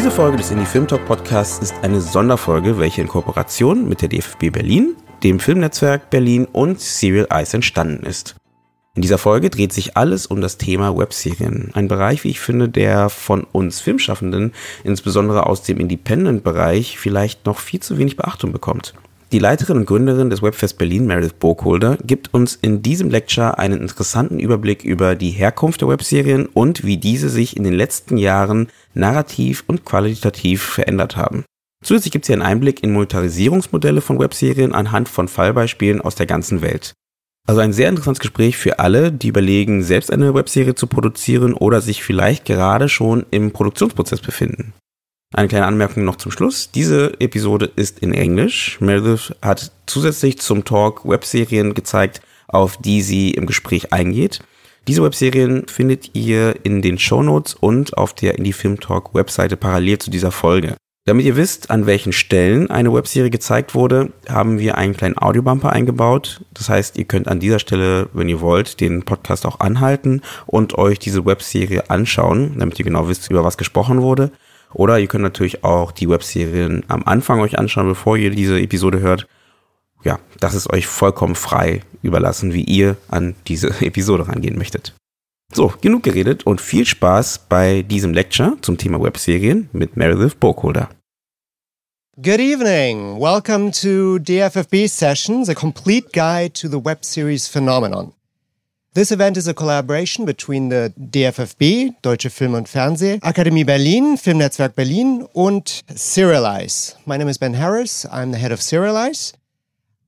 Diese Folge des Indie Film Talk Podcasts ist eine Sonderfolge, welche in Kooperation mit der DFB Berlin, dem Filmnetzwerk Berlin und Serial Eyes entstanden ist. In dieser Folge dreht sich alles um das Thema Webserien. Ein Bereich, wie ich finde, der von uns Filmschaffenden, insbesondere aus dem Independent-Bereich, vielleicht noch viel zu wenig Beachtung bekommt. Die Leiterin und Gründerin des Webfest Berlin, Meredith Burkholder, gibt uns in diesem Lecture einen interessanten Überblick über die Herkunft der Webserien und wie diese sich in den letzten Jahren narrativ und qualitativ verändert haben. Zusätzlich gibt sie einen Einblick in Monetarisierungsmodelle von Webserien anhand von Fallbeispielen aus der ganzen Welt. Also ein sehr interessantes Gespräch für alle, die überlegen, selbst eine Webserie zu produzieren oder sich vielleicht gerade schon im Produktionsprozess befinden. Eine kleine Anmerkung noch zum Schluss. Diese Episode ist in Englisch. Meredith hat zusätzlich zum Talk Webserien gezeigt, auf die sie im Gespräch eingeht. Diese Webserien findet ihr in den Shownotes und auf der Indie Film Talk Webseite parallel zu dieser Folge. Damit ihr wisst, an welchen Stellen eine Webserie gezeigt wurde, haben wir einen kleinen Audiobumper eingebaut. Das heißt, ihr könnt an dieser Stelle, wenn ihr wollt, den Podcast auch anhalten und euch diese Webserie anschauen, damit ihr genau wisst, über was gesprochen wurde. Oder ihr könnt natürlich auch die Webserien am Anfang euch anschauen, bevor ihr diese Episode hört. Ja, das ist euch vollkommen frei überlassen, wie ihr an diese Episode rangehen möchtet. So, genug geredet und viel Spaß bei diesem Lecture zum Thema Webserien mit Meredith Burkholder. Good evening. Welcome to DFFB Sessions, a complete guide to the web series phenomenon. This event is a collaboration between the DFFB, Deutsche Film- und Fernsehakademie Berlin, Filmnetzwerk Berlin und Serial Eyes. My name is Ben Harris. I'm the head of Serial Eyes.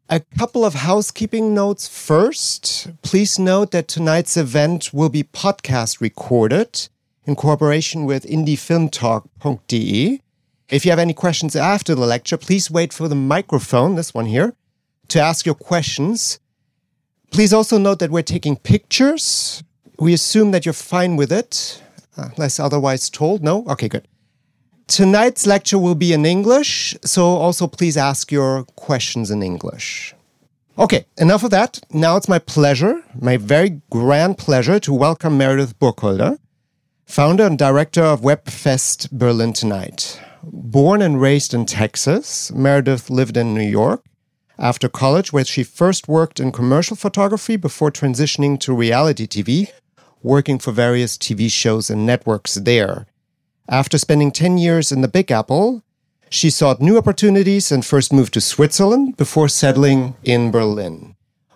A couple of housekeeping notes first. Please note that tonight's event will be podcast recorded in cooperation with indiefilmtalk.de. If you have any questions after the lecture, please wait for the microphone, this one here, to ask your questions. Please also note that we're taking pictures. We assume that you're fine with it, uh, unless otherwise told. No? Okay, good. Tonight's lecture will be in English, so also please ask your questions in English. Okay, enough of that. Now it's my pleasure, my very grand pleasure, to welcome Meredith Burkholder, founder and director of WebFest Berlin Tonight. Born and raised in Texas, Meredith lived in New York after college, where she first worked in commercial photography before transitioning to reality TV, working for various TV shows and networks there. After spending 10 years in the Big Apple, she sought new opportunities and first moved to Switzerland before settling in Berlin.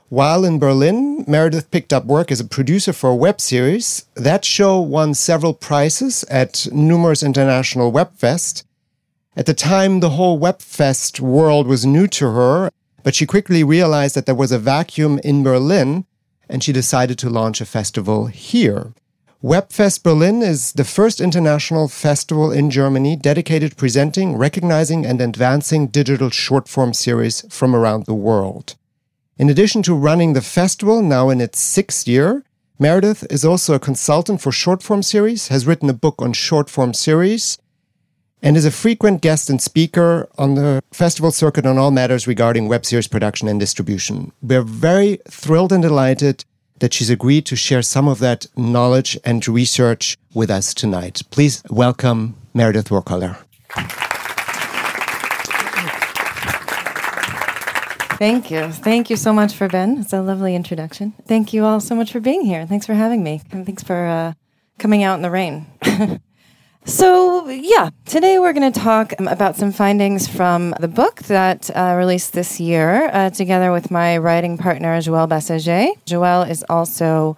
While in Berlin, Meredith picked up work as a producer for a web series. That show won several prizes at numerous international webfest. At the time, the whole webfest world was new to her, but she quickly realized that there was a vacuum in Berlin and she decided to launch a festival here. Webfest Berlin is the first international festival in Germany dedicated to presenting, recognizing, and advancing digital short form series from around the world. In addition to running the festival, now in its sixth year, Meredith is also a consultant for short form series, has written a book on short form series, and is a frequent guest and speaker on the festival circuit on all matters regarding web series production and distribution. We're very thrilled and delighted that she's agreed to share some of that knowledge and research with us tonight. Please welcome Meredith Burkholder. Thank you. Thank you so much for Ben. It's a lovely introduction. Thank you all so much for being here. Thanks for having me. And thanks for uh, coming out in the rain. So, yeah, today we're going to talk about some findings from the book that uh, released this year uh, together with my writing partner, Joël Bassaget. Joël is also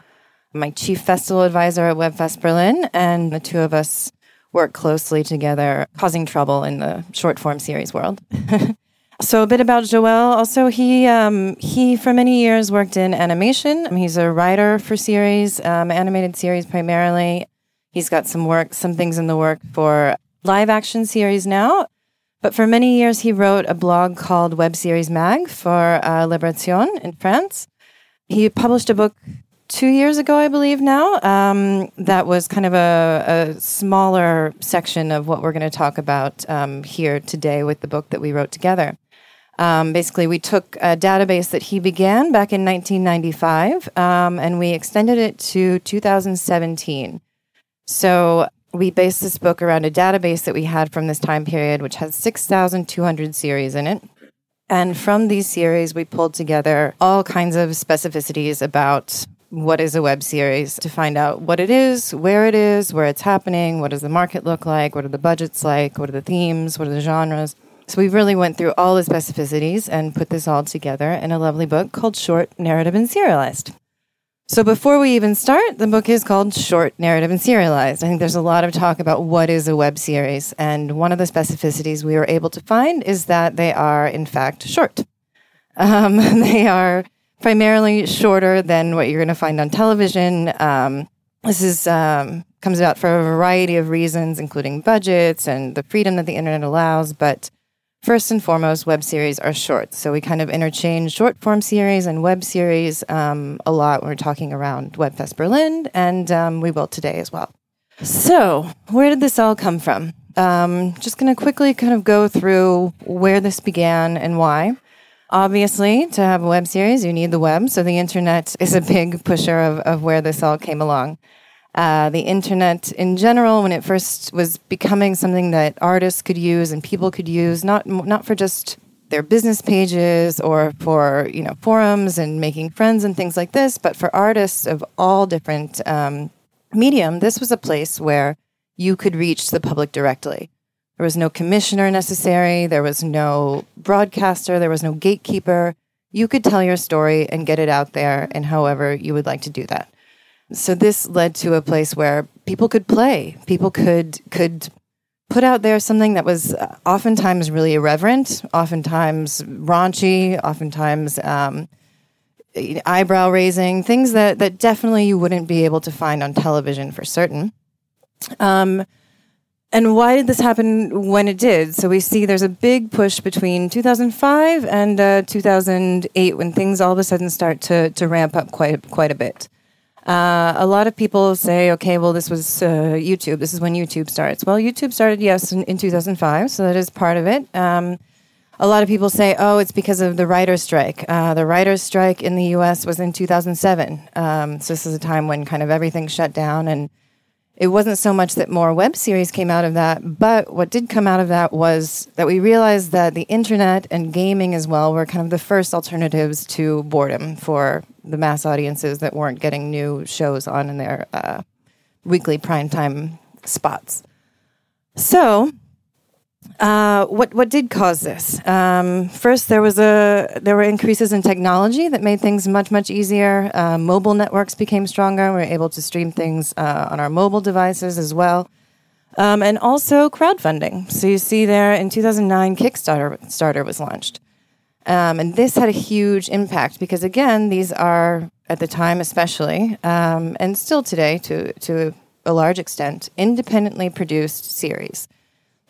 my chief festival advisor at WebFest Berlin, and the two of us work closely together, causing trouble in the short form series world. so, a bit about Joël. Also, he um, he for many years worked in animation. He's a writer for series, um, animated series primarily He's got some work, some things in the work for live action series now. But for many years, he wrote a blog called Web Series Mag for uh, Libération in France. He published a book two years ago, I believe now, um, that was kind of a, a, smaller section of what we're going to talk about um, here today with the book that we wrote together. Um, basically, we took a database that he began back in 1995 um, and we extended it to 2017. So we based this book around a database that we had from this time period, which has 6,200 series in it. And from these series, we pulled together all kinds of specificities about what is a web series to find out what it is, where it is, where it's happening, what does the market look like, what are the budgets like, what are the themes, what are the genres. So we really went through all the specificities and put this all together in a lovely book called Short Narrative and Serialized. So before we even start, the book is called Short Narrative and Serialized. I think there's a lot of talk about what is a web series, and one of the specificities we were able to find is that they are in fact short. Um, they are primarily shorter than what you're going to find on television. Um, this is um, comes about for a variety of reasons, including budgets and the freedom that the internet allows, but First and foremost, web series are short. So we kind of interchange short form series and web series um, a lot we're talking around WebFest Berlin, and um, we will today as well. So, where did this all come from? Um, just going to quickly kind of go through where this began and why. Obviously, to have a web series, you need the web. So, the internet is a big pusher of, of where this all came along uh, the internet in general when it first was becoming something that artists could use and people could use, not not for just their business pages or for you know forums and making friends and things like this, but for artists of all different um, medium, this was a place where you could reach the public directly. There was no commissioner necessary. There was no broadcaster. There was no gatekeeper. You could tell your story and get it out there, and however you would like to do that. So this led to a place where people could play. People could could put out there something that was uh, oftentimes really irreverent, oftentimes raunchy, oftentimes um, eyebrow raising, things that that definitely you wouldn't be able to find on television for certain. Um, and why did this happen when it did? So we see there's a big push between 2005 and uh, 2008 when things all of a sudden start to to ramp up quite quite a bit. Uh, a lot of people say, okay, well, this was uh, YouTube. This is when YouTube starts. Well, YouTube started, yes, in, in 2005, so that is part of it. Um, a lot of people say, oh, it's because of the writer's strike. Uh, the writer's strike in the US was in 2007. Um, so this is a time when kind of everything shut down. And it wasn't so much that more web series came out of that, but what did come out of that was that we realized that the internet and gaming as well were kind of the first alternatives to boredom for the mass audiences that weren't getting new shows on in their uh, weekly primetime spots. So, uh, what what did cause this? Um, first, there was a there were increases in technology that made things much much easier. Uh, mobile networks became stronger. We were able to stream things uh, on our mobile devices as well, um, and also crowdfunding. So you see there in 2009, Kickstarter starter was launched. Um, and this had a huge impact because, again, these are, at the time especially, um, and still today to, to a large extent, independently produced series.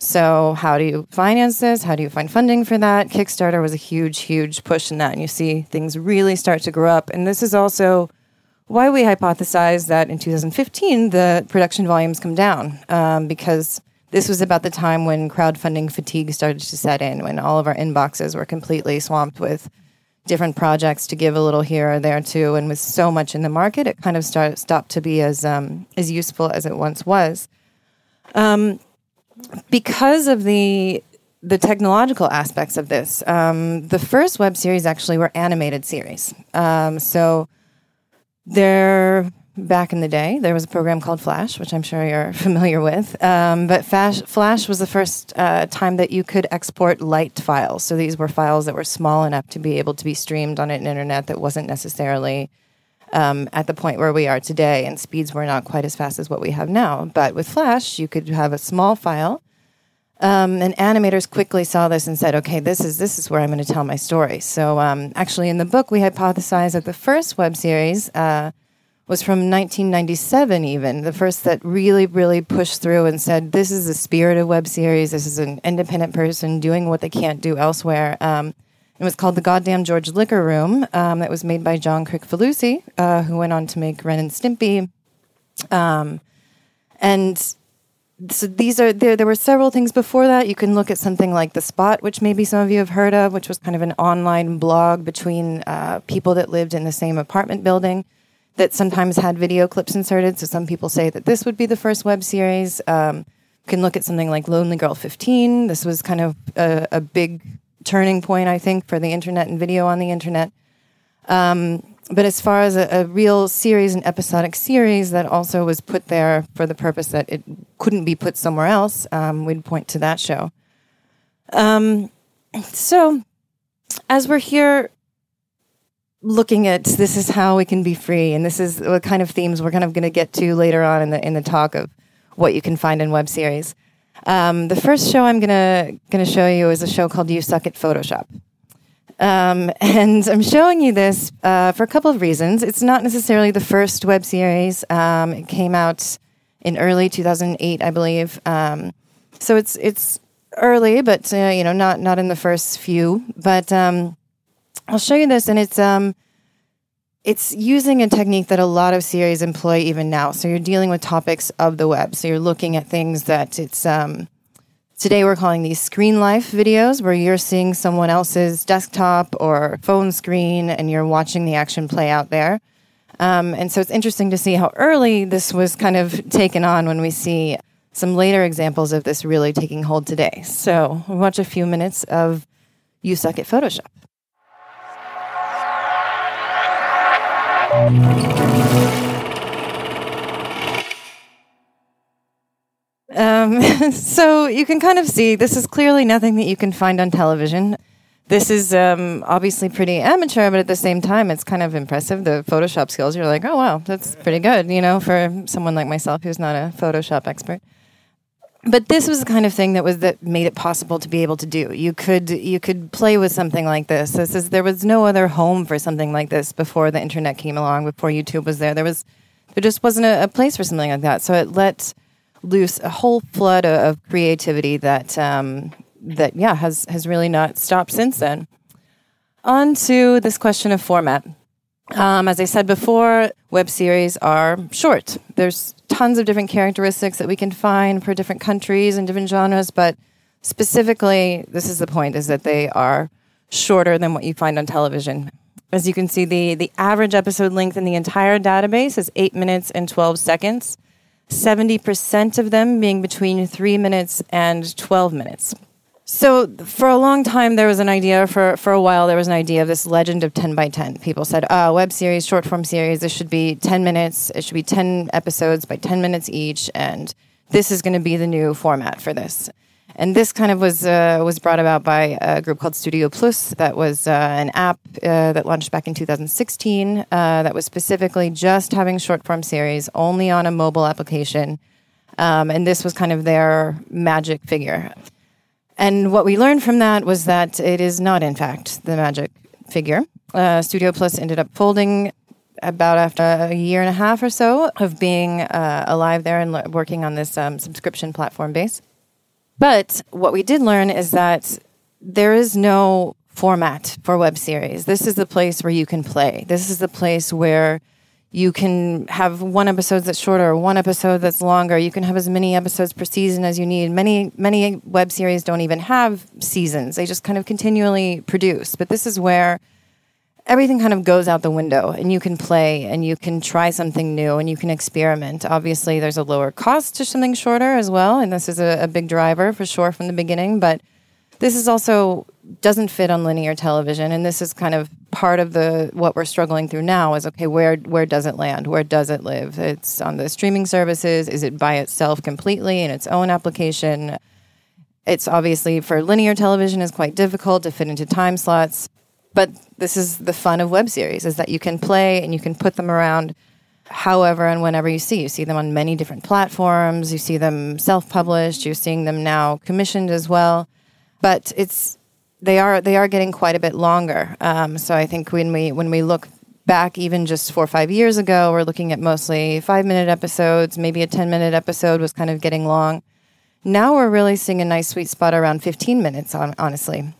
So, how do you finance this? How do you find funding for that? Kickstarter was a huge, huge push in that. And you see things really start to grow up. And this is also why we hypothesize that in 2015, the production volumes come down um, because this was about the time when crowdfunding fatigue started to set in, when all of our inboxes were completely swamped with different projects to give a little here or there to. And with so much in the market, it kind of start, stopped to be as um, as useful as it once was. Um, because of the the technological aspects of this, um, the first web series actually were animated series. Um, so there back in the day, there was a program called Flash, which I'm sure you're familiar with. Um, but Flash, Flash was the first uh, time that you could export light files. So these were files that were small enough to be able to be streamed on an internet that wasn't necessarily um, at the point where we are today, and speeds were not quite as fast as what we have now. But with Flash, you could have a small file. Um, and animators quickly saw this and said, "Okay, this is this is where I'm going to tell my story." So, um, actually, in the book, we hypothesize that the first web series uh, was from 1997, even the first that really, really pushed through and said, "This is the spirit of web series. This is an independent person doing what they can't do elsewhere." Um, it was called The Goddamn George Liquor Room. Um, it was made by John Kricfalusi, uh, who went on to make Ren and Stimpy. Um, and so these are there. There were several things before that. You can look at something like the Spot, which maybe some of you have heard of, which was kind of an online blog between uh, people that lived in the same apartment building that sometimes had video clips inserted. So some people say that this would be the first web series. Um, you can look at something like Lonely Girl 15. This was kind of a, a big turning point, I think, for the internet and video on the internet. Um, but as far as a, a, real series, an episodic series that also was put there for the purpose that it couldn't be put somewhere else, um, we'd point to that show. Um, so, as we're here looking at this is how we can be free and this is what kind of themes we're kind of going to get to later on in the in the talk of what you can find in web series um, the first show i'm going to going to show you is a show called you suck at photoshop. Um, and i'm showing you this uh, for a couple of reasons. It's not necessarily the first web series. Um, it came out in early 2008 i believe. Um, so it's it's early but uh, you know not not in the first few. But um, I'll show you this, and it's um, it's using a technique that a lot of series employ even now. So you're dealing with topics of the web. So you're looking at things that it's um, today we're calling these screen life videos, where you're seeing someone else's desktop or phone screen, and you're watching the action play out there. Um, and so it's interesting to see how early this was kind of taken on when we see some later examples of this really taking hold today. So watch a few minutes of You Suck at Photoshop. Um, so you can kind of see this is clearly nothing that you can find on television. This is um, obviously pretty amateur, but at the same time, it's kind of impressive. The Photoshop skills, you're like, oh, wow, that's pretty good, you know, for someone like myself who's not a Photoshop expert but this was the kind of thing that was that made it possible to be able to do. You could you could play with something like this. This is there was no other home for something like this before the internet came along. Before YouTube was there, there was there just wasn't a, a place for something like that. So it let loose a whole flood of, of creativity that um, that yeah has has really not stopped since then. On to this question of format. Um, as I said before, web series are short. There's tons of different characteristics that we can find for different countries and different genres, but specifically, this is the point: is that they are shorter than what you find on television. As you can see, the the average episode length in the entire database is eight minutes and twelve seconds. Seventy percent of them being between three minutes and twelve minutes. So for a long time, there was an idea for for a while. There was an idea of this legend of ten by ten. People said, "Ah, web series, short form series. This should be ten minutes. It should be ten episodes by ten minutes each, and this is going to be the new format for this." And this kind of was uh, was brought about by a group called Studio Plus. That was uh, an app uh, that launched back in 2016. Uh, that was specifically just having short form series only on a mobile application, um, and this was kind of their magic figure. And what we learned from that was that it is not, in fact, the magic figure. Uh, Studio Plus ended up folding about after a year and a half or so of being uh, alive there and working on this um, subscription platform base. But what we did learn is that there is no format for web series. This is the place where you can play. This is the place where you can have one episode that's shorter, one episode that's longer. You can have as many episodes per season as you need. Many many web series don't even have seasons. They just kind of continually produce. But this is where everything kind of goes out the window and you can play and you can try something new and you can experiment. Obviously, there's a lower cost to something shorter as well, and this is a, a big driver for sure from the beginning, but this is also doesn't fit on linear television and this is kind of part of the what we're struggling through now is okay where where does it land? Where does it live? It's on the streaming services. Is it by itself completely in its own application? It's obviously for linear television is quite difficult to fit into time slots but this is the fun of web series is that you can play and you can put them around however and whenever you see. You see them on many different platforms. You see them self-published. You're seeing them now commissioned as well but it's they are they are getting quite a bit longer. Um, so I think when we when we look back even just four or five years ago, we're looking at mostly five minute episodes, maybe a 10 minute episode was kind of getting long. Now we're really seeing a nice sweet spot around 15 minutes, honestly.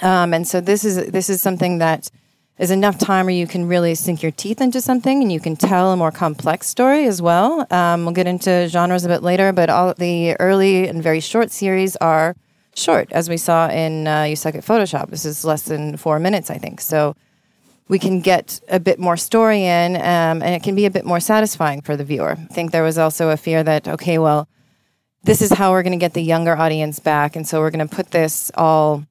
Um, and so this is this is something that is enough time where you can really sink your teeth into something and you can tell a more complex story as well. Um, we'll get into genres a bit later, but all the early and very short series are short, as we saw in uh, You Suck at Photoshop. This is less than four minutes, I think. So we can get a bit more story in um, and it can be a bit more satisfying for the viewer. I think there was also a fear that, okay, well, this is how we're going to get the younger audience back. And so we're going to put this all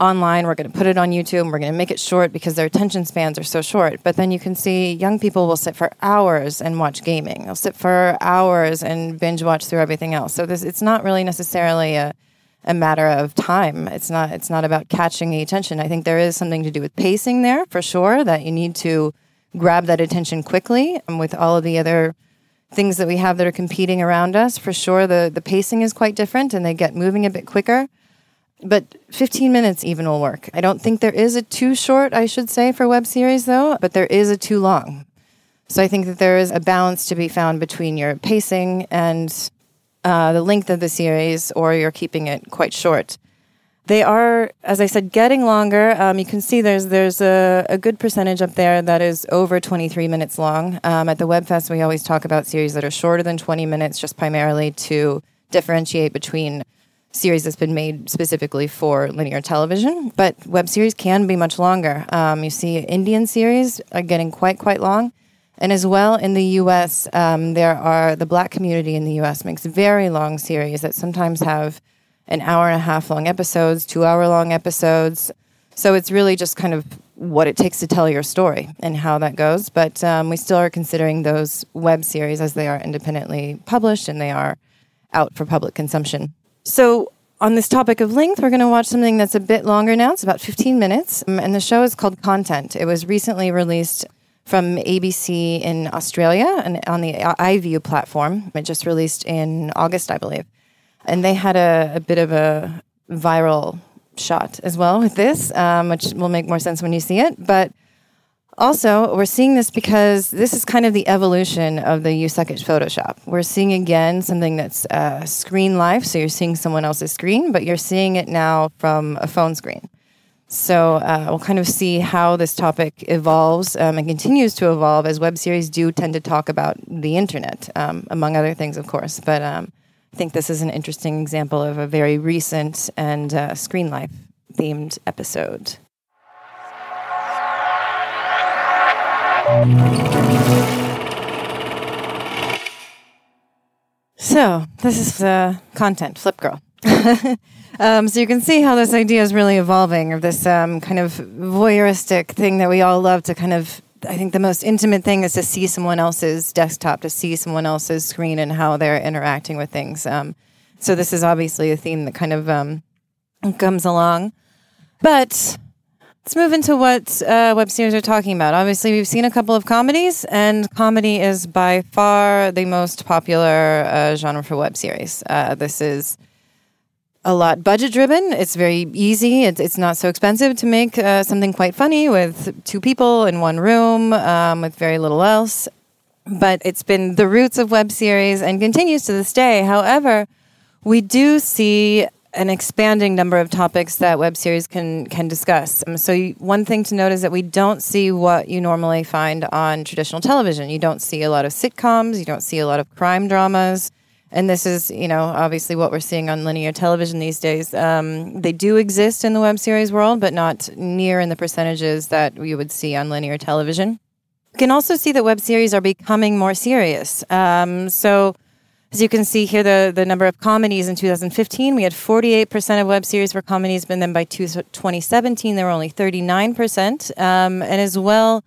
online. We're going to put it on YouTube we're going to make it short because their attention spans are so short. But then you can see young people will sit for hours and watch gaming. They'll sit for hours and binge watch through everything else. So this it's not really necessarily a a matter of time. It's not it's not about catching the attention. I think there is something to do with pacing there for sure that you need to grab that attention quickly and with all of the other things that we have that are competing around us for sure the the pacing is quite different and they get moving a bit quicker but 15 minutes even will work. I don't think there is a too short, I should say, for web series though, but there is a too long. So I think that there is a balance to be found between your pacing and uh, the length of the series, or you're keeping it quite short. They are, as I said, getting longer. Um, you can see there's there's a, a, good percentage up there that is over 23 minutes long. Um, at the WebFest, we always talk about series that are shorter than 20 minutes, just primarily to differentiate between series that's been made specifically for linear television, but web series can be much longer. Um, you see, Indian series are getting quite, quite long. And as well in the US, um, there are the black community in the US makes very long series that sometimes have an hour and a half long episodes, two hour long episodes. So it's really just kind of what it takes to tell your story and how that goes. But um, we still are considering those web series as they are independently published and they are out for public consumption. So, on this topic of length, we're going to watch something that's a bit longer now. It's about 15 minutes. Um, and the show is called Content. It was recently released from ABC in Australia and on the iView platform. It just released in August, I believe. And they had a, a bit of a viral shot as well with this, um, which will make more sense when you see it. But also, we're seeing this because this is kind of the evolution of the You Suck Photoshop. We're seeing again something that's uh, screen life, so you're seeing someone else's screen, but you're seeing it now from a phone screen. So uh, we'll kind of see how this topic evolves um, and continues to evolve as web series do tend to talk about the internet, um, among other things, of course. But um, I think this is an interesting example of a very recent and uh, screen life themed episode. So this is the content, Flip Girl. um, so you can see how this idea is really evolving, of this um, kind of voyeuristic thing that we all love to kind of. I think the most intimate thing is to see someone else's desktop, to see someone else's screen, and how they're interacting with things. Um, so this is obviously a theme that kind of um, comes along, but Let's move into what uh, web series are talking about. Obviously, we've seen a couple of comedies, and comedy is by far the most popular uh, genre for web series. Uh, this is a lot budget driven. It's very easy. It's, it's not so expensive to make uh, something quite funny with two people in one room um, with very little else. But it's been the roots of web series and continues to this day. However, we do see an expanding number of topics that web series can can discuss. Um, so one thing to note is that we don't see what you normally find on traditional television. You don't see a lot of sitcoms. You don't see a lot of crime dramas. And this is, you know, obviously what we're seeing on linear television these days. Um, they do exist in the web series world, but not near in the percentages that you would see on linear television. You can also see that web series are becoming more serious. Um, so as you can see here, the, the number of comedies in 2015, we had 48% of web series were comedies, but then by 2017, there were only 39%. Um, and as well,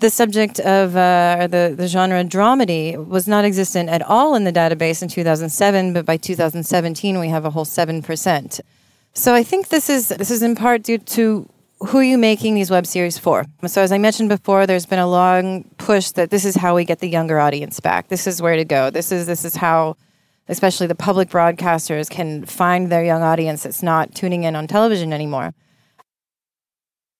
the subject of uh, the, the genre dramedy was not existent at all in the database in 2007, but by 2017, we have a whole 7%. So I think this is this is in part due to who are you making these web series for? So, as I mentioned before, there's been a long push that this is how we get the younger audience back. This is where to go. This is this is how, especially the public broadcasters, can find their young audience that's not tuning in on television anymore.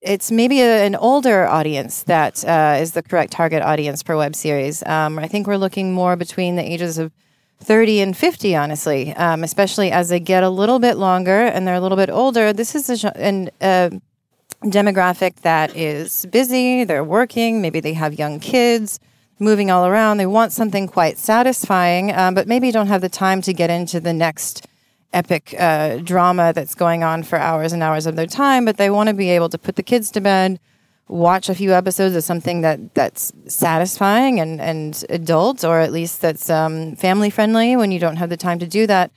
It's maybe a, an older audience that uh, is the correct target audience for web series. Um, I think we're looking more between the ages of 30 and 50, honestly, um, especially as they get a little bit longer and they're a little bit older. This is a, demographic that is busy, they're working, maybe they have young kids moving all around. They want something quite satisfying, um, but maybe don't have the time to get into the next epic uh, drama that's going on for hours and hours of their time. But they want to be able to put the kids to bed, watch a few episodes of something that that's satisfying and and adult, or at least that's um, family friendly when you don't have the time to do that.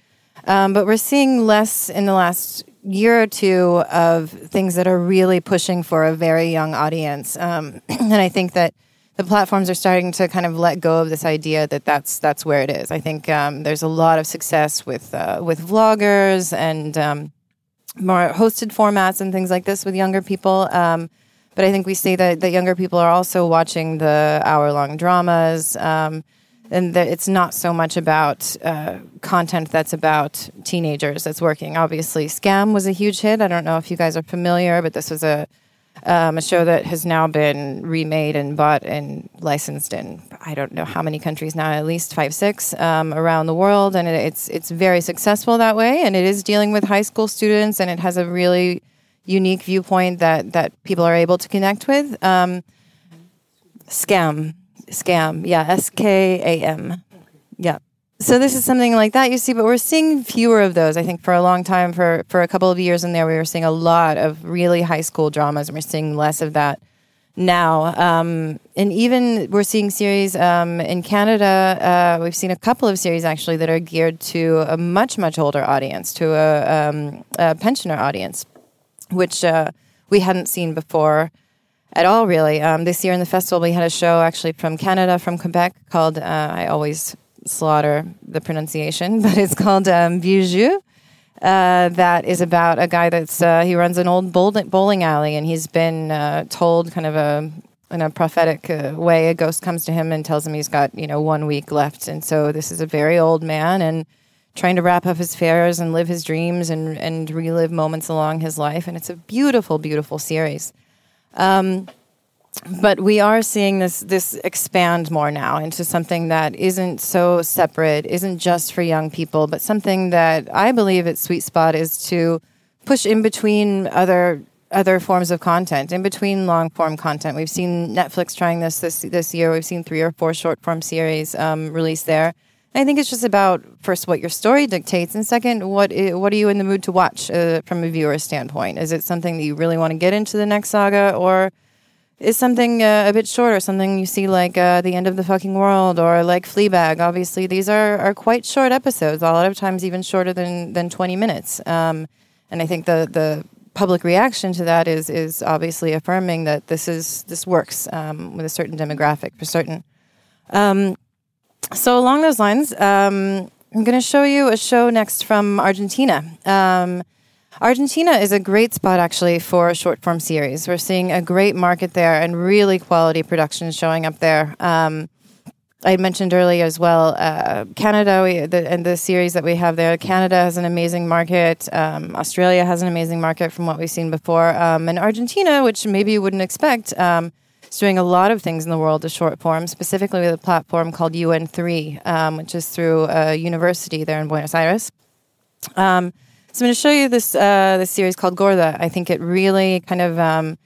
Um, but we're seeing less in the last year or two of things that are really pushing for a very young audience. Um, and I think that the platforms are starting to kind of let go of this idea that that's that's where it is. I think um, there's a lot of success with uh, with vloggers and um, more hosted formats and things like this with younger people. Um, but I think we see that, that younger people are also watching the hour long dramas. Um, and that it's not so much about uh, content that's about teenagers that's working. Obviously, Skam was a huge hit. I don't know if you guys are familiar, but this was a um, a show that has now been remade and bought and licensed in I don't know how many countries now, at least five, six um, around the world, and it, it's it's very successful that way. And it is dealing with high school students, and it has a really unique viewpoint that that people are able to connect with. Um, Skam Skam. Yeah, S K A M. Yeah. So this is something like that you see, but we're seeing fewer of those. I think for a long time, for for a couple of years in there, we were seeing a lot of really high school dramas, and we're seeing less of that now. Um, and even we're seeing series um, in Canada. Uh, we've seen a couple of series actually that are geared to a much much older audience, to a, um, a pensioner audience, which uh, we hadn't seen before at all, really. Um, this year in the festival, we had a show actually from Canada, from Quebec, called, uh, I always slaughter the pronunciation, but it's called um, Bijou. Uh, that is about a guy that's uh, he runs an old bowling alley, and he's been uh, told kind of a in a prophetic uh, way. A ghost comes to him and tells him he's got you know one week left, and so this is a very old man and trying to wrap up his fares and live his dreams and and relive moments along his life. And it's a beautiful, beautiful series. Um, but we are seeing this this expand more now into something that isn't so separate, isn't just for young people, but something that I believe its sweet spot is to push in between other other forms of content, in between long form content. We've seen Netflix trying this this this year. We've seen three or four short form series um, released there. I think it's just about first what your story dictates, and second, what what are you in the mood to watch uh, from a viewer standpoint? Is it something that you really want to get into the next saga, or is something uh, a bit shorter, something you see like uh, the end of the fucking world, or like Fleabag? Obviously, these are are quite short episodes. A lot of times, even shorter than than twenty minutes. Um, and I think the the public reaction to that is is obviously affirming that this is this works um, with a certain demographic for certain. Um, so along those lines, um, I'm going to show you a show next from Argentina. Um, Argentina is a great spot actually for a short form series. We're seeing a great market there and really quality production showing up there. Um, I mentioned earlier as well, uh, Canada we, the, and the series that we have there. Canada has an amazing market. Um, Australia has an amazing market from what we've seen before. Um, and Argentina, which maybe you wouldn't expect, um, is doing a lot of things in the world of short form, specifically with a platform called UN3, um, which is through a university there in Buenos Aires. So I'm going to show you this uh, this series called Gorda. I think it really kind of um,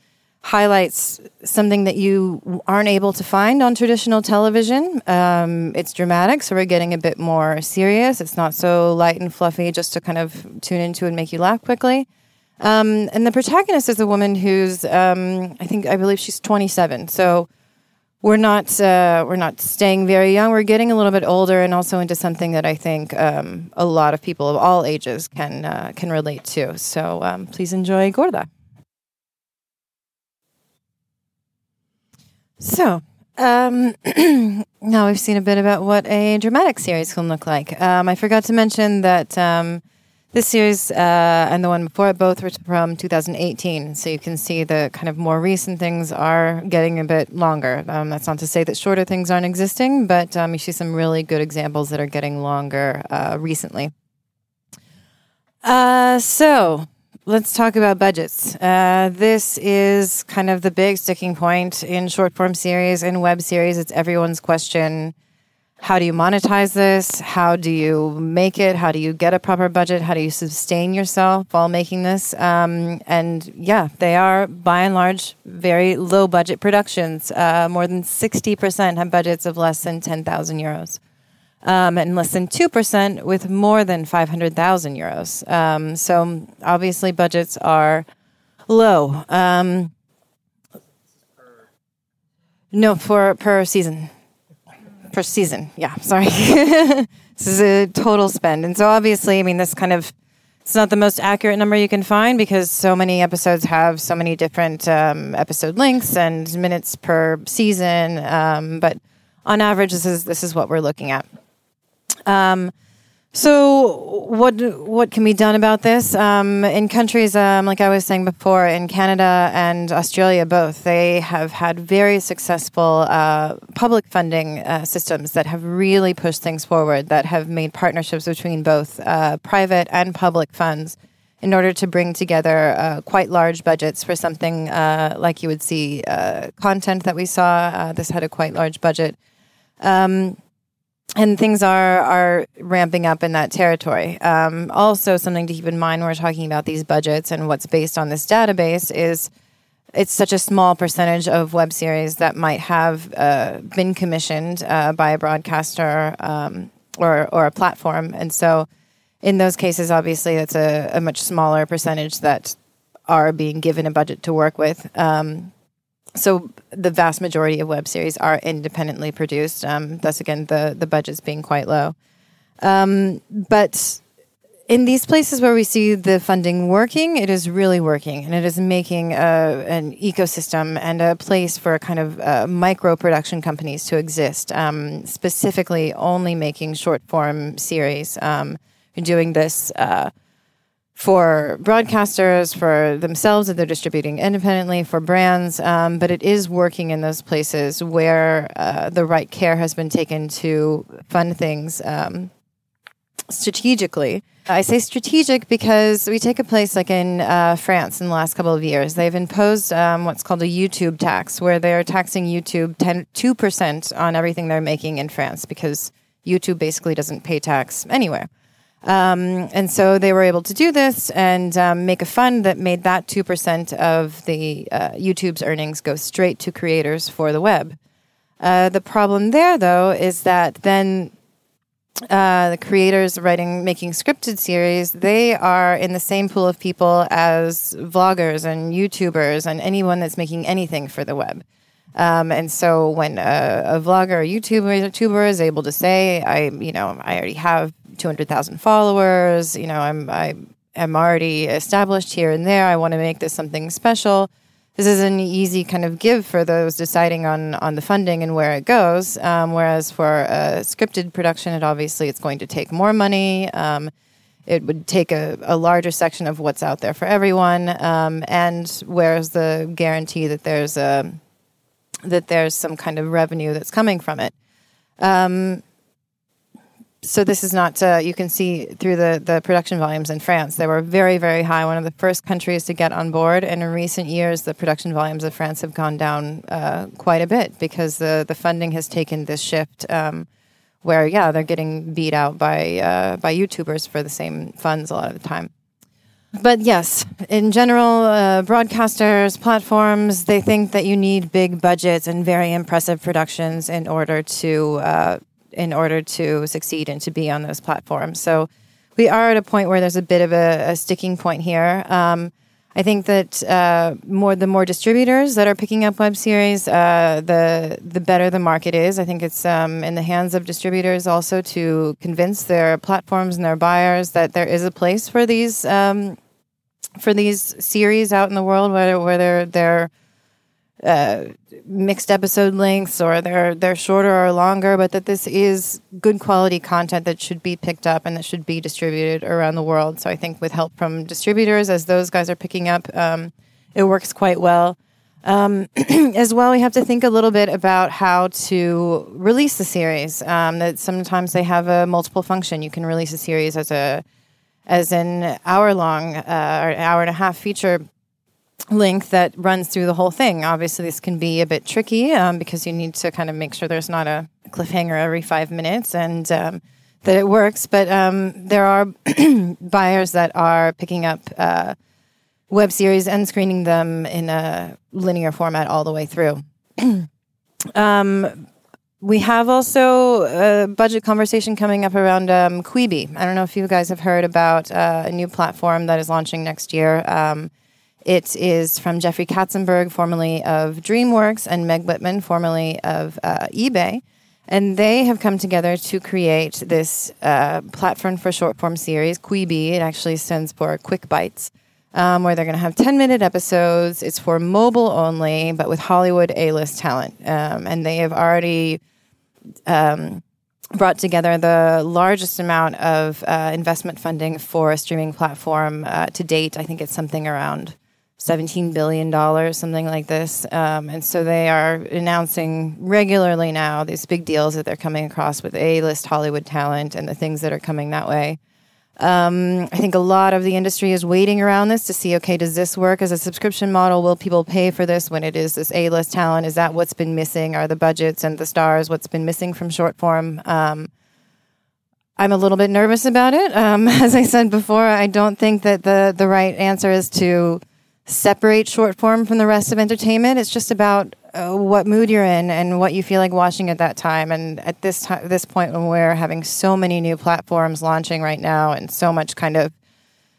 highlights something that you aren't able to find on traditional television. Um, it's dramatic, so we're getting a bit more serious. It's not so light and fluffy, just to kind of tune into and make you laugh quickly. Um, and the protagonist is a woman who's, um, I think, I believe she's 27. So we're not uh, we're not staying very young. We're getting a little bit older, and also into something that I think um, a lot of people of all ages can uh, can relate to. So um, please enjoy Gorda. So um, now we've seen a bit about what a dramatic series can look like. Um, I forgot to mention that um, this series uh, and the one before both were from 2018, so you can see the kind of more recent things are getting a bit longer. Um, that's not to say that shorter things aren't existing, but um, you see some really good examples that are getting longer uh, recently. Uh, so let's talk about budgets. Uh, this is kind of the big sticking point in short form series and web series. It's everyone's question. How do you monetize this? How do you make it? How do you get a proper budget? How do you sustain yourself while making this? Um, and yeah, they are by and large very low budget productions. Uh, more than 60% have budgets of less than 10,000 euros um, and less than 2% with more than 500,000 euros. Um, so obviously, budgets are low. Um, no, for per season. Per season, yeah, sorry. this is a total spend. And so obviously, I mean, this kind of it's not the most accurate number you can find because so many episodes have so many different um, episode lengths and minutes per season. Um, but on average, this is this is what we're looking at. Um, so what what can be done about this um, in countries um, like I was saying before in Canada and Australia both they have had very successful uh, public funding uh, systems that have really pushed things forward that have made partnerships between both uh, private and public funds in order to bring together uh, quite large budgets for something uh, like you would see uh, content that we saw this had a quite large budget. Um, and things are are ramping up in that territory. Um, also, something to keep in mind when we're talking about these budgets and what's based on this database is it's such a small percentage of web series that might have uh, been commissioned uh, by a broadcaster um, or or a platform, and so in those cases, obviously, it's a, a much smaller percentage that are being given a budget to work with. Um, so the vast majority of web series are independently produced. Um, thus, again, the the budgets being quite low. Um, but in these places where we see the funding working, it is really working, and it is making a, an ecosystem and a place for a kind of uh, micro production companies to exist. Um, specifically, only making short form series. Um, doing this. Uh, for broadcasters, for themselves that they're distributing independently, for brands, um, but it is working in those places where uh, the right care has been taken to fund things um, strategically. I say strategic because we take a place like in uh, France in the last couple of years. They've imposed um, what's called a YouTube tax, where they're taxing YouTube 10, 2% on everything they're making in France because YouTube basically doesn't pay tax anywhere. Um, and so they were able to do this and um, make a fund that made that 2% of the uh, YouTube's earnings go straight to creators for the web. Uh, the problem there, though, is that then uh, the creators writing, making scripted series, they are in the same pool of people as vloggers and YouTubers and anyone that's making anything for the web. Um, and so when a, a vlogger or YouTuber, YouTuber is able to say, I, you know, I already have 200,000 followers. You know, I'm I am already established here and there. I want to make this something special. This is an easy kind of give for those deciding on on the funding and where it goes. Um, whereas for a scripted production, it obviously it's going to take more money. Um, it would take a, a, larger section of what's out there for everyone. Um, and where's the guarantee that there's a that there's some kind of revenue that's coming from it? Um, so this is not uh, you can see through the, the production volumes in france. They were very very high. One of the first countries to get on board. And in recent years the production volumes of france have gone down uh, quite a bit because the, the funding has taken this shift um, where yeah they're getting beat out by uh, by youtubers for the same funds a lot of the time but yes, in general, uh, broadcasters, platforms, they think that you need big budgets and very impressive productions in order to uh, in order to succeed and to be on those platforms. So we are at a point where there's a bit of a, a sticking point here. Um, I think that uh, more the more distributors that are picking up web series, uh, the the better the market is. I think it's um, in the hands of distributors also to convince their platforms and their buyers that there is a place for these um, for these series out in the world, whether whether they're uh, mixed episode lengths or they're they're shorter or longer, but that this is good quality content that should be picked up and that should be distributed around the world. So I think with help from distributors, as those guys are picking up, um, it works quite well. Um, as well, we have to think a little bit about how to release the series. Um, that sometimes they have a multiple function. You can release a series as a as an hour long uh, or hour and a half feature length that runs through the whole thing. Obviously, this can be a bit tricky um, because you need to kind of make sure there's not a cliffhanger every five minutes and um, that it works. But um, there are buyers that are picking up uh, web series and screening them in a linear format all the way through. We have also a budget conversation coming up around um, Quibi. I don't know if you guys have heard about uh, a new platform that is launching next year. Um, it is from Jeffrey Katzenberg, formerly of DreamWorks, and Meg Whitman, formerly of uh, eBay. And they have come together to create this uh, platform for short form series, Quibi. It actually stands for Quick Bites, um, where they're going to have 10 minute episodes. It's for mobile only, but with Hollywood A list talent. Um, and they have already um, brought together the largest amount of uh, investment funding for a streaming platform uh, to date. I think it's something around $17 billion, something like this. Um, and so they are announcing regularly now these big deals that they're coming across with A list Hollywood talent and the things that are coming that way. Um, I think a lot of the industry is waiting around this to see okay, does this work as a subscription model? Will people pay for this when it is this A list talent? Is that what's been missing? Are the budgets and the stars what's been missing from short form? Um, I'm a little bit nervous about it. Um, as I said before, I don't think that the, the right answer is to separate short form from the rest of entertainment. It's just about what mood you're in and what you feel like watching at that time. And at this time, this point, when we're having so many new platforms launching right now, and so much kind of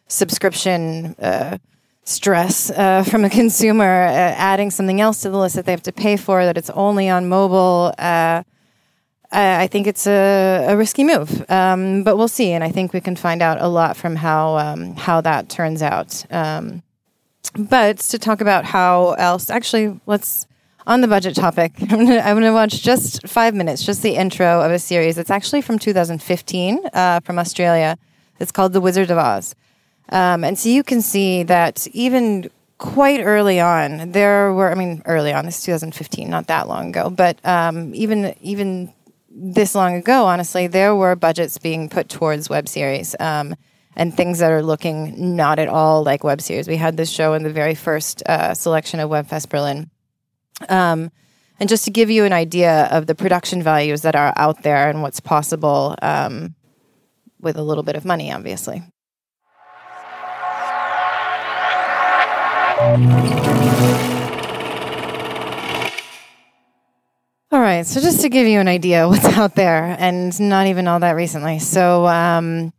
subscription uh, stress uh, from a consumer, uh, adding something else to the list that they have to pay for, that it's only on mobile. Uh, I think it's a, a risky move, um, but we'll see, and I think we can find out a lot from how um, how that turns out. Um, but to talk about how else, actually, let's on the budget topic. I'm going to watch just five minutes, just the intro of a series. It's actually from 2015 uh, from Australia. It's called The Wizards of Aus. Um, and so you can see that even quite early on, there were, I mean, early on, this is 2015, not that long ago, but um, even, even this long ago, honestly, there were budgets being put towards web series. Um, and things that are looking not at all like web series. We had this show in the very first uh, selection of WebFest Berlin. Um, and just to give you an idea of the production values that are out there and what's possible um, with a little bit of money, obviously. All right, so just to give you an idea what's out there, and not even all that recently. So, um,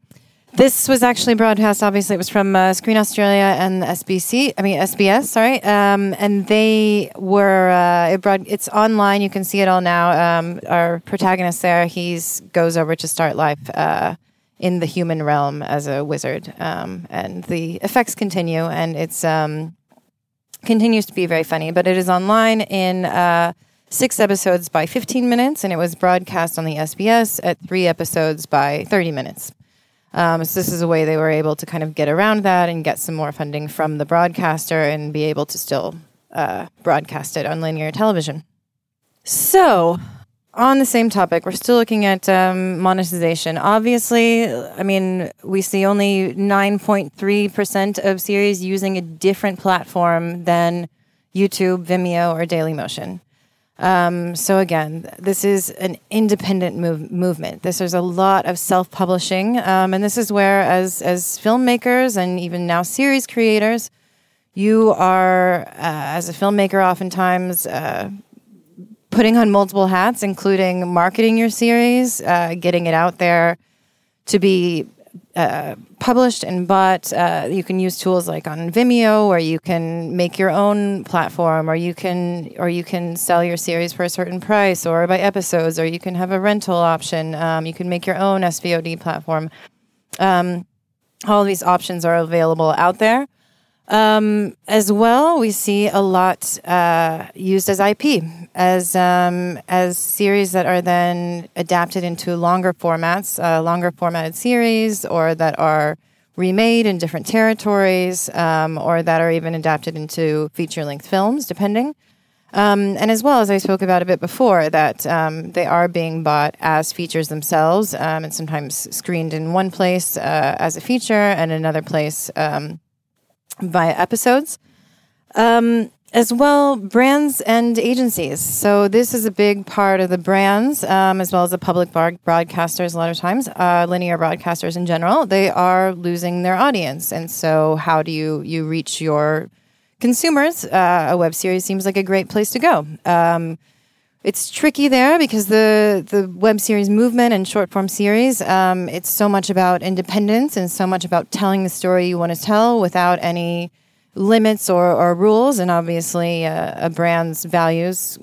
this was actually broadcast. Obviously, it was from uh, Screen Australia and SBC. I mean SBS. Sorry, um, and they were. Uh, it it's online. You can see it all now. Um, our protagonist there, he's goes over to start life uh, in the human realm as a wizard, um, and the effects continue, and it's um, continues to be very funny. But it is online in uh, six episodes by 15 minutes, and it was broadcast on the SBS at three episodes by 30 minutes. Um, so this is a way they were able to kind of get around that and get some more funding from the broadcaster and be able to still uh, broadcast it on linear television. So, on the same topic, we're still looking at um, monetization. Obviously, I mean, we see only 9.3% of series using a different platform than YouTube, Vimeo, or Dailymotion. Um, so again, this is an independent move- movement. This is a lot of self-publishing, um, and this is where, as as filmmakers and even now series creators, you are uh, as a filmmaker oftentimes uh, putting on multiple hats, including marketing your series, uh, getting it out there to be uh, published and bought. Uh, you can use tools like on Vimeo, or you can make your own platform, or you can or you can sell your series for a certain price, or by episodes, or you can have a rental option. Um, you can make your own SVOD platform. Um, all these options are available out there. Um, as well, we see a lot uh, used as IP, as um, as series that are then adapted into longer formats, uh, longer formatted series, or that are remade in different territories, um, or that are even adapted into feature length films, depending. Um, and as well as I spoke about a bit before, that um, they are being bought as features themselves um, and sometimes screened in one place uh, as a feature and another place um, via episodes. Um, as well, brands and agencies. So, this is a big part of the brands, um, as well as the public bar- broadcasters, a lot of times, uh, linear broadcasters in general. They are losing their audience. And so, how do you, you reach your consumers, uh, a web series seems like a great place to go. Um, it's tricky there because the the web series movement and short form series, um, it's so much about independence and so much about telling the story you want to tell without any limits or, or rules. And obviously, uh, a brand's values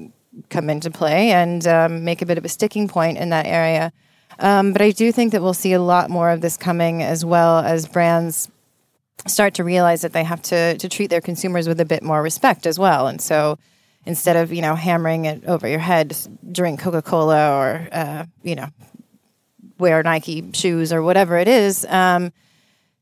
come into play and um, make a bit of a sticking point in that area. Um, but I do think that we'll see a lot more of this coming as well as brands start to realize that they have to to treat their consumers with a bit more respect as well. And so instead of you know hammering it over your head, drink Coca Cola or uh, you know wear Nike shoes or whatever it is. Um,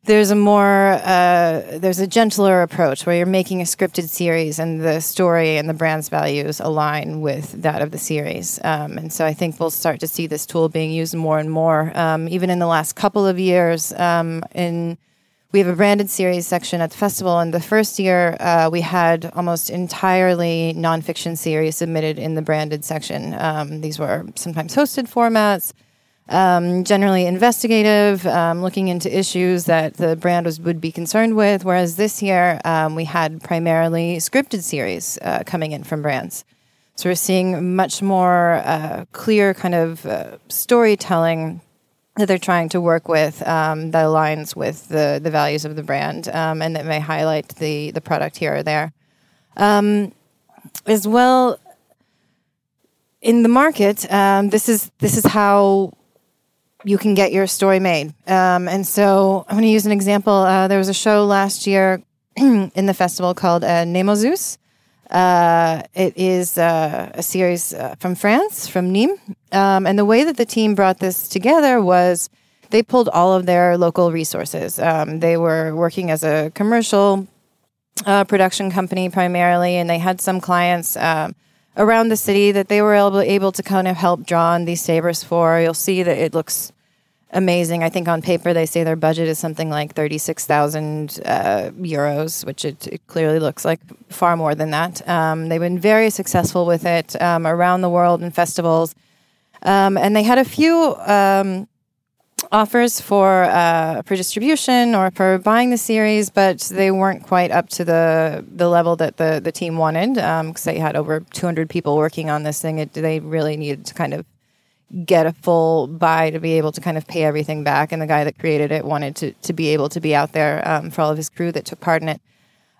there's a more uh, there's a gentler approach where you're making a scripted series and the story and the brand's values align with that of the series um, and so i think we'll start to see this tool being used more and more um, even in the last couple of years um, in we have a branded series section at the festival. And the first year, uh, we had almost entirely nonfiction series submitted in the branded section. Um, these were sometimes hosted formats, um, generally investigative, um, looking into issues that the brand was, would be concerned with. Whereas this year, um, we had primarily scripted series uh, coming in from brands. So we're seeing much more uh, clear kind of uh, storytelling that they're trying to work with um, that aligns with the, the values of the brand um, and that may highlight the, the product here or there. Um, as well, in the market, um, this is this is how you can get your story made. Um, and so I'm going to use an example. Uh, there was a show last year in the festival called uh, Nemausus. Uh, it is uh, a series uh, from France, from Nîmes. Um, and the way that the team brought this together was they pulled all of their local resources. Um, they were working as a commercial uh, production company primarily, and they had some clients um, around the city that they were able, able to kind of help draw on these sabers for. You'll see that it looks amazing. I think on paper they say their budget is something like 36,000 uh, euros, which it, it, clearly looks like far more than that. Um, they've been very successful with it um, around the world in festivals. Um, and they had a few um, offers for uh, for distribution or for buying the series, but they weren't quite up to the the level that the the team wanted because um, they had over 200 people working on this thing. It, they really needed to kind of get a full buy to be able to kind of pay everything back. And the guy that created it wanted to, to be able to be out there um, for all of his crew that took part in it.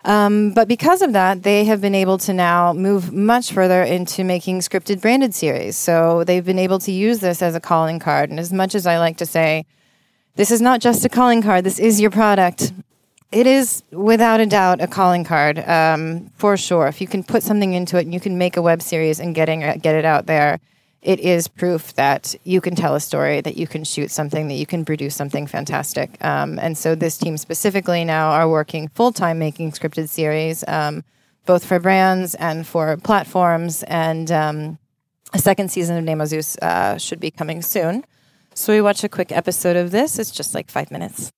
Um, but because of that, they have been able to now move much further into making scripted branded series. So they've been able to use this as a calling card. And as much as I like to say, this is not just a calling card, this is your product. It is without a doubt a calling card um, for sure. If you can put something into it and you can make a web series and getting get it out there, it is proof that you can tell a story, that you can shoot something, that you can produce something fantastic. Um, and so this team specifically now are working full time making scripted series, um, both for brands and for platforms. And um, a second season of Nemausus uh, should be coming soon. So we watch a quick episode of this. It's just like five minutes.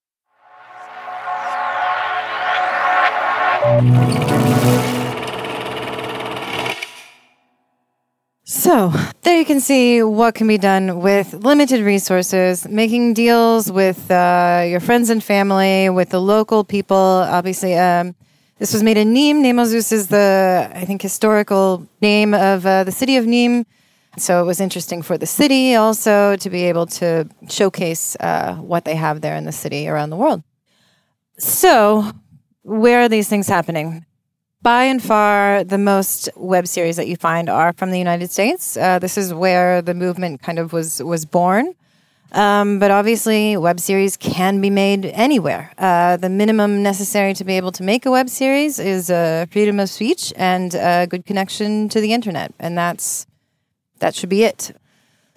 So, there you can see what can be done with limited resources, making deals with uh, your friends and family, with the local people. Obviously, um, this was made in Nîmes. Nemausus is the, I think, historical name of uh, the city of Nîmes. So it was interesting for the city also to be able to showcase uh, what they have there in the city around the world. So, where are these things happening? By and far the most web series that you find are from the United States. Uh, this is where the movement kind of was was born. Um, but obviously, web series can be made anywhere. Uh, the minimum necessary to be able to make a web series is uh, freedom of speech and a good connection to the internet, and that's that should be it.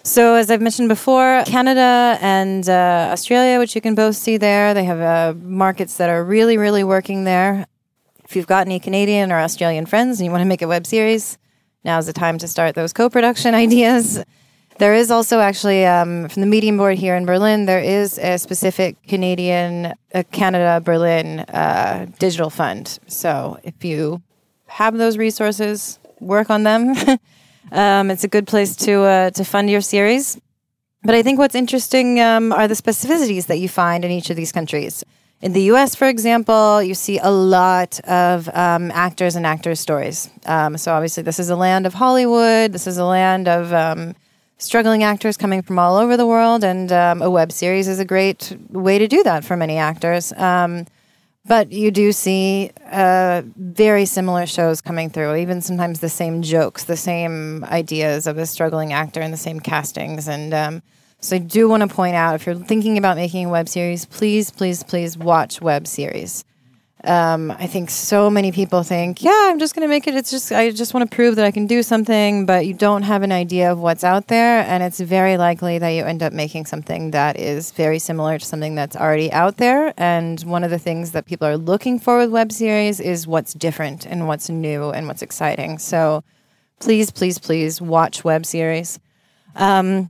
So, as I've mentioned before, Canada and uh, Australia, which you can both see there, they have uh, markets that are really, really working there. If you've got any Canadian or Australian friends and you want to make a web series, now's the time to start those co-production ideas. There is also actually um, from the Medienboard here in Berlin. There is a specific Canadian, uh, Canada Berlin uh, digital fund. So if you have those resources, work on them. um, it's a good place to uh, to fund your series. But I think what's interesting um, are the specificities that you find in each of these countries. In the US, for example, you see a lot of um, actors and actors' stories. Um, so, obviously, this is a land of Hollywood. This is a land of um, struggling actors coming from all over the world, and um, a web series is a great way to do that for many actors. Um, but you do see uh, very similar shows coming through, even sometimes the same jokes, the same ideas of a struggling actor, and the same castings. And um, so, I do want to point out if you're thinking about making a web series, please, please, please watch web series. Um, I think so many people think, yeah, I'm just going to make it. It's just, I just want to prove that I can do something, but you don't have an idea of what's out there. And it's very likely that you end up making something that is very similar to something that's already out there. And one of the things that people are looking for with web series is what's different and what's new and what's exciting. So please, please, please watch web series. Um,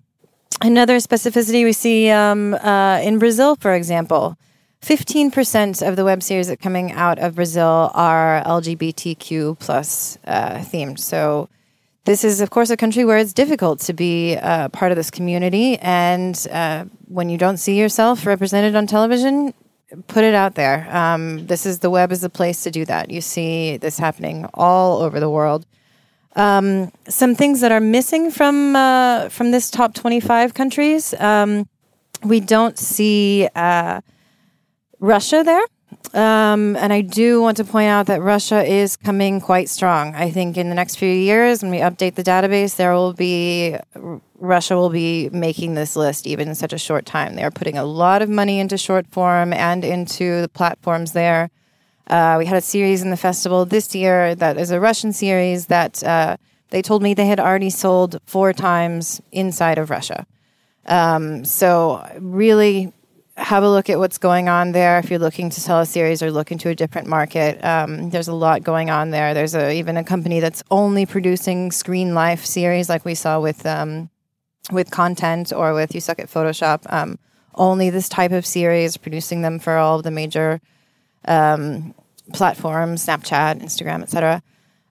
another specificity we see um, uh, in Brazil, for example. 15% of the web series that coming out of Brazil are LGBTQ plus uh, themed. So this is, of course, a country where it's difficult to be uh, part of this community. And uh, when you don't see yourself represented on television, put it out there. Um, this is the web is the place to do that. You see this happening all over the world. Um, some things that are missing from uh, from this top 25 countries. Um, we don't see uh, Russia there. Um, and I do want to point out that Russia is coming quite strong. I think in the next few years, when we update the database, there will be Russia will be making this list even in such a short time. They are putting a lot of money into short form and into the platforms there. Uh, we had a series in the festival this year that is a Russian series that uh, they told me they had already sold four times inside of Russia. Um, so really have a look at what's going on there. If you're looking to sell a series or look into a different market, um, there's a lot going on there. There's a, even a company that's only producing screen life series, like we saw with um, with content or with You Suck at Photoshop. Um, only this type of series, producing them for all of the major um, platforms, Snapchat, Instagram, etc.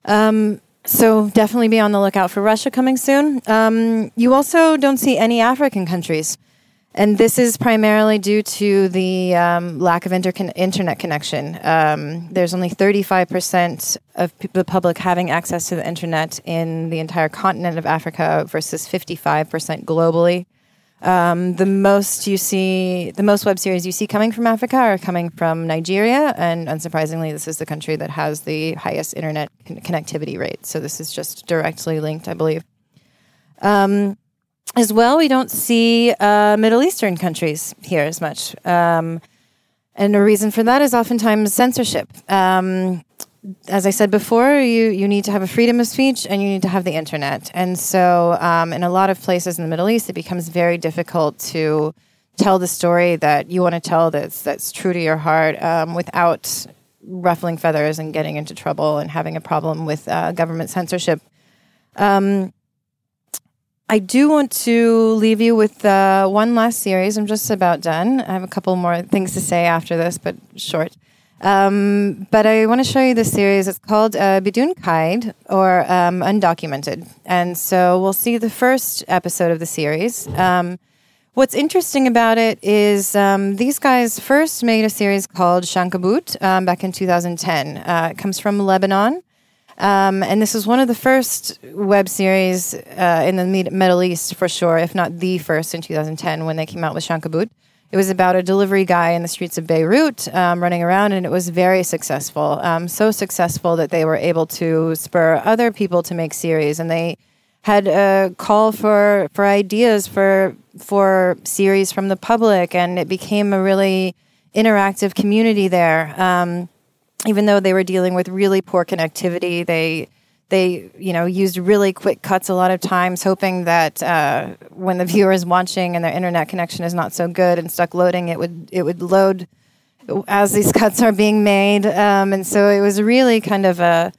Um, so definitely be on the lookout for Russia coming soon. Um, you also don't see any African countries. And this is primarily due to the um, lack of inter- internet connection. Um, there's only 35% of pe- the public having access to the internet in the entire continent of Africa versus 55% globally. Um, the most you see, the most web series you see coming from Africa are coming from Nigeria, and unsurprisingly, this is the country that has the highest internet con- connectivity rate. So this is just directly linked, I believe. Um, as well, we don't see uh, Middle Eastern countries here as much. Um, and the reason for that is oftentimes censorship. Um, as I said before, you, you need to have a freedom of speech and you need to have the internet. And so, um, in a lot of places in the Middle East, it becomes very difficult to tell the story that you want to tell that's, that's true to your heart um, without ruffling feathers and getting into trouble and having a problem with uh, government censorship. Um, I do want to leave you with uh, one last series. I'm just about done. I have a couple more things to say after this, but short. Um, but I want to show you this series. It's called uh, Bidun Kaid or um, Undocumented. And so we'll see the first episode of the series. Um, what's interesting about it is um, these guys first made a series called Shankaboot um, back in 2010. Uh, it comes from Lebanon. Um, and this was one of the first web series uh, in the Middle East, for sure, if not the first in 2010 when they came out with Shankaboot. It was about a delivery guy in the streets of Beirut um, running around, and it was very successful. Um, so successful that they were able to spur other people to make series, and they had a call for for ideas for for series from the public, and it became a really interactive community there. Um, even though they were dealing with really poor connectivity, they they you know used really quick cuts a lot of times, hoping that uh, when the viewer is watching and their internet connection is not so good and stuck loading, it would it would load as these cuts are being made, um, and so it was really kind of a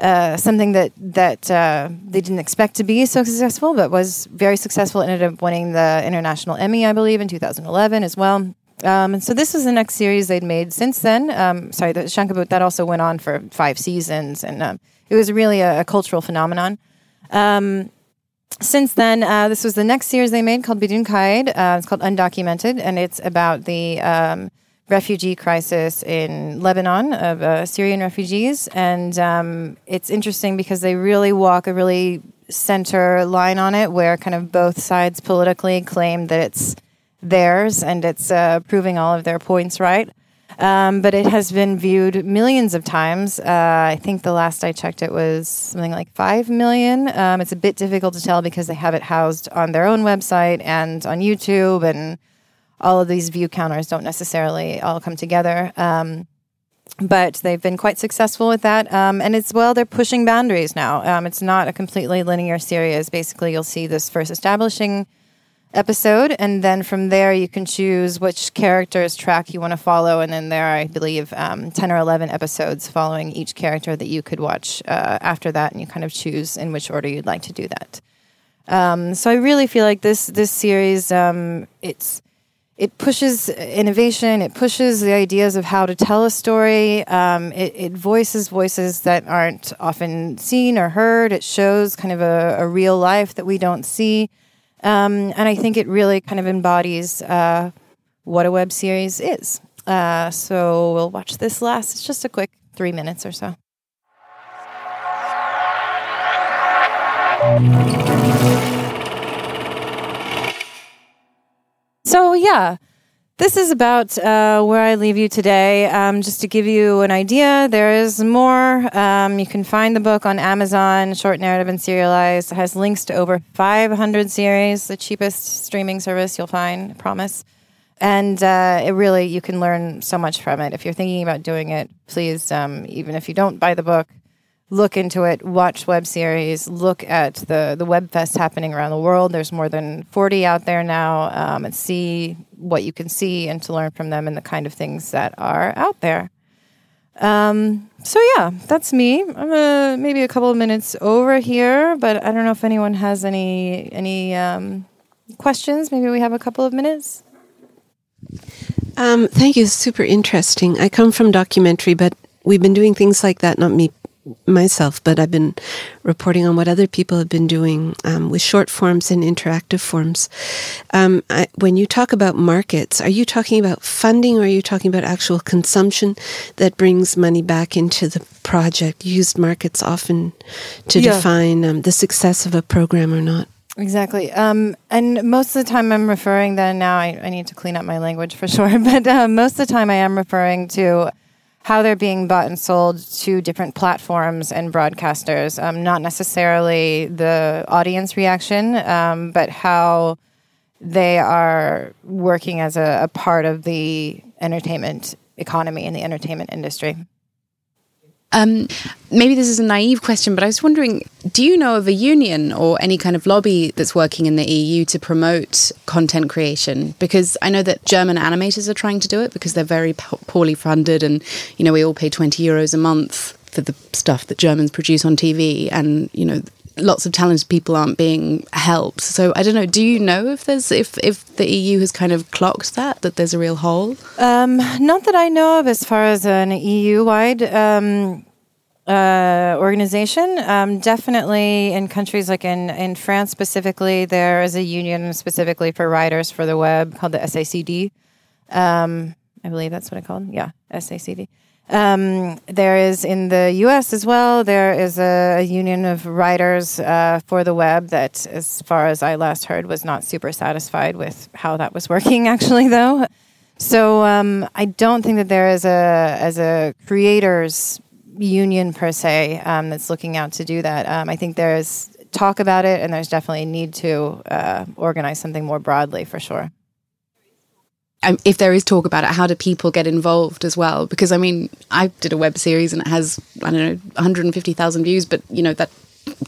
uh, something that that uh, they didn't expect to be so successful, but was very successful. Ended up winning the International Emmy, I believe, in 2011 as well. Um, and so this is the next series they'd made since then. Um, sorry, the Shankaboot that also went on for five seasons, and um, it was really a, a cultural phenomenon. Um, since then, uh, this was the next series they made called Bidun Kaid. Uh, it's called Undocumented, and it's about the um, refugee crisis in Lebanon of uh, Syrian refugees. And um, it's interesting because they really walk a really center line on it where kind of both sides politically claim that it's theirs and it's uh, proving all of their points right. Um, but it has been viewed millions of times. Uh, I think the last I checked it was something like 5 million. Um, it's a bit difficult to tell because they have it housed on their own website and on YouTube and all of these view counters don't necessarily all come together. Um, but they've been quite successful with that. Um, and it's, well, they're pushing boundaries now. Um, it's not a completely linear series. Basically, you'll see this first establishing episode, and then from there, you can choose which character's track you want to follow. And then there are, I believe, um, 10 or 11 episodes following each character that you could watch uh, after that, and you kind of choose in which order you'd like to do that. Um, so I really feel like this this series, um, it's it pushes innovation. It pushes the ideas of how to tell a story. Um, it, it, voices voices that aren't often seen or heard. It shows kind of a, a real life that we don't see. Um, and I think it really kind of embodies uh, what a web series is. Uh, so we'll watch this last. It's just a quick three minutes or so. So, yeah, this is about uh, where I leave you today. Um, just to give you an idea, there is more. Um, you can find the book on Amazon, short narrative and serialized. It has links to over 500 series, the cheapest streaming service you'll find, I promise. And uh, it really, you can learn so much from it. If you're thinking about doing it, please, um, even if you don't buy the book, look into it, watch web series, look at the the web fest happening around the world. There's more than 40 out there now, um, and see what you can see and to learn from them and the kind of things that are out there. Um, so yeah, that's me. I'm uh, maybe a couple of minutes over here, but I don't know if anyone has any any um, questions. Maybe we have a couple of minutes. Um, thank you. Super interesting. I come from documentary, but we've been doing things like that. Not me myself, but I've been reporting on what other people have been doing um, with short forms and interactive forms. Um, I, when you talk about markets, are you talking about funding or are you talking about actual consumption that brings money back into the project? Used markets often to yeah. define um, the success of a program or not. Exactly. Um, and most of the time I'm referring then now, I, I, need to clean up my language for sure, but uh, most of the time I am referring to how they're being bought and sold to different platforms and broadcasters. Um, not necessarily the audience reaction, um, but how they are working as a, a part of the entertainment economy and the entertainment industry. Um, maybe this is a naive question, but I was wondering do you know of a union or any kind of lobby that's working in the EU to promote content creation? Because I know that German animators are trying to do it because they're very poorly funded, and you know, we all pay 20 euros a month for the stuff that Germans produce on TV, and you know, lots of talented people aren't being helped. So I don't know. Do you know if there's if if the EU has kind of clocked that that there's a real hole? Um, not that I know of, as far as an EU wide. Um, uh, organization. Um, definitely in countries like in, in France specifically, there is a union specifically for writers for the web called the SACD. Um, I believe that's what it's called. Yeah, SACD. Um, there is in the U.S. as well. There is a, a union of writers uh, for the web that, as far as I last heard, was not super satisfied with how that was working. Actually, though, so um, I don't think that there is a as a creators union per se um, that's looking out to do that. Um, I think there's talk about it, and there's definitely a need to uh, organize something more broadly for sure if there is talk about it, how do people get involved as well? Because I mean, I did a web series and it has I don't know 150,000 views, but you know that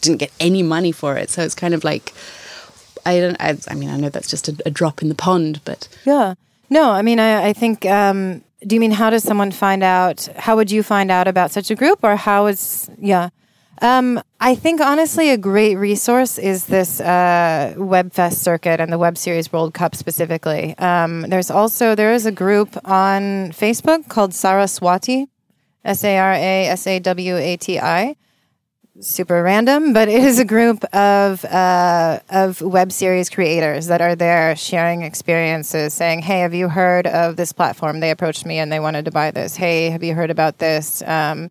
didn't get any money for it, so it's kind of like I don't. I, I mean, I know that's just a, a, drop in the pond, but yeah, no, I mean, I, I think. Um, do you mean how does someone find out? How would you find out about such a group, or how is yeah? Um, I think honestly, a great resource is this uh, WebFest circuit and the Web Series World Cup specifically. Um, there's also there is a group on Facebook called Saraswati, S A R A S A W A T I. Super random, but it is a group of uh, of web series creators that are there sharing experiences, saying, "Hey, have you heard of this platform? They approached me and they wanted to buy this. Hey, have you heard about this?" Um,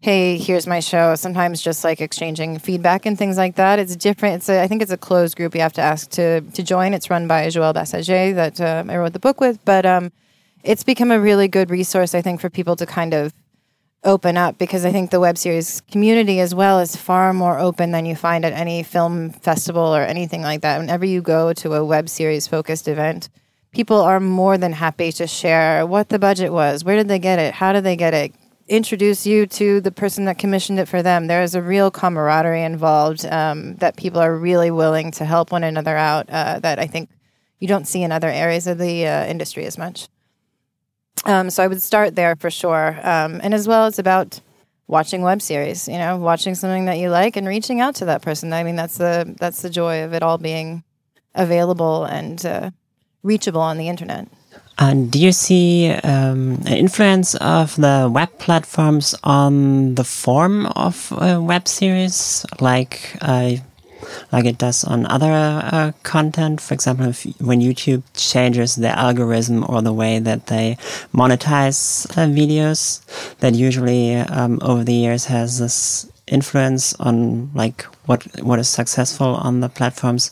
hey, here's my show. Sometimes just like exchanging feedback and things like that. It's different. It's a, I think it's a closed group. You have to ask to to join. It's run by Joël Bassaget that uh, I wrote the book with, but um, it's become a really good resource. I think for people to kind of open up because I think the web series community as well is far more open than you find at any film festival or anything like that. Whenever you go to a web series focused event, people are more than happy to share what the budget was, where did they get it, how did they get it, introduce you to the person that commissioned it for them. There is a real camaraderie involved um, that people are really willing to help one another out. Uh, that I think you don't see in other areas of the uh, industry as much. Um, so I would start there for sure, um, and as well, it's about watching web series. You know, watching something that you like and reaching out to that person. I mean, that's the that's the joy of it all being available and uh, reachable on the internet. And do you see um, an influence of the web platforms on the form of web series, like uh, like it does on other uh, content? For example, if, when YouTube changes the algorithm or the way that they monetize uh, videos, that usually um, over the years has this influence on like what what is successful on the platforms